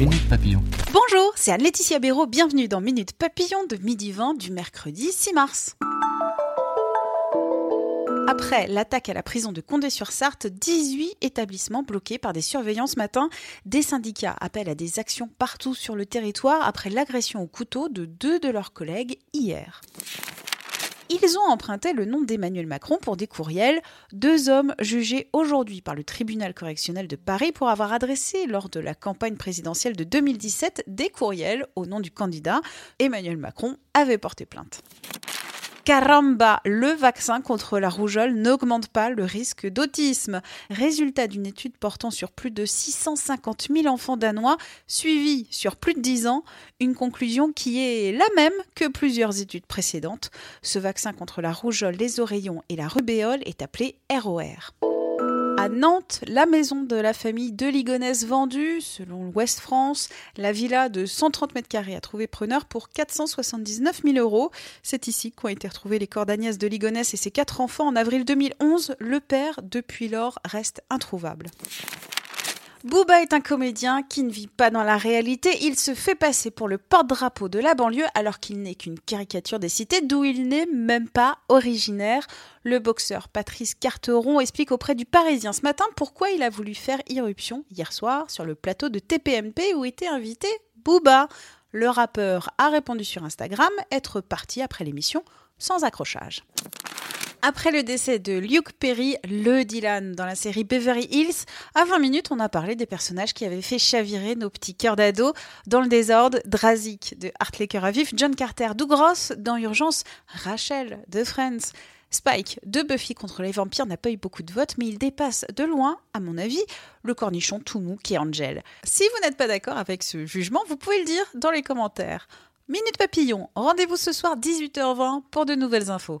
Bonjour, c'est Anne-Laetitia Béraud. Bienvenue dans Minute Papillon de midi 20 du mercredi 6 mars. Après l'attaque à la prison de Condé-sur-Sarthe, 18 établissements bloqués par des surveillants ce matin. Des syndicats appellent à des actions partout sur le territoire après l'agression au couteau de deux de leurs collègues hier ils ont emprunté le nom d'Emmanuel Macron pour des courriels, deux hommes jugés aujourd'hui par le tribunal correctionnel de Paris pour avoir adressé lors de la campagne présidentielle de 2017 des courriels au nom du candidat. Emmanuel Macron avait porté plainte. Caramba, le vaccin contre la rougeole n'augmente pas le risque d'autisme. Résultat d'une étude portant sur plus de 650 000 enfants danois suivis sur plus de 10 ans, une conclusion qui est la même que plusieurs études précédentes. Ce vaccin contre la rougeole, les oreillons et la rubéole est appelé ROR. À Nantes, la maison de la famille de Ligonnès vendue, selon l'Ouest France, la villa de 130 mètres carrés a trouvé preneur pour 479 000 euros. C'est ici qu'ont été retrouvés les corps d'Agnès de Ligonnès et ses quatre enfants en avril 2011. Le père, depuis lors, reste introuvable. Booba est un comédien qui ne vit pas dans la réalité. Il se fait passer pour le porte-drapeau de la banlieue alors qu'il n'est qu'une caricature des cités d'où il n'est même pas originaire. Le boxeur Patrice Carteron explique auprès du Parisien ce matin pourquoi il a voulu faire irruption hier soir sur le plateau de TPMP où était invité Booba. Le rappeur a répondu sur Instagram être parti après l'émission sans accrochage. Après le décès de Luke Perry, le Dylan dans la série Beverly Hills, à 20 minutes, on a parlé des personnages qui avaient fait chavirer nos petits cœurs d'ado. Dans le désordre, Drazik de Hartley Cœur à Vif, John Carter d'Ougros, dans Urgence, Rachel de Friends. Spike de Buffy contre les vampires n'a pas eu beaucoup de votes, mais il dépasse de loin, à mon avis, le cornichon tout mou qui est Angel. Si vous n'êtes pas d'accord avec ce jugement, vous pouvez le dire dans les commentaires. Minute Papillon, rendez-vous ce soir 18h20 pour de nouvelles infos.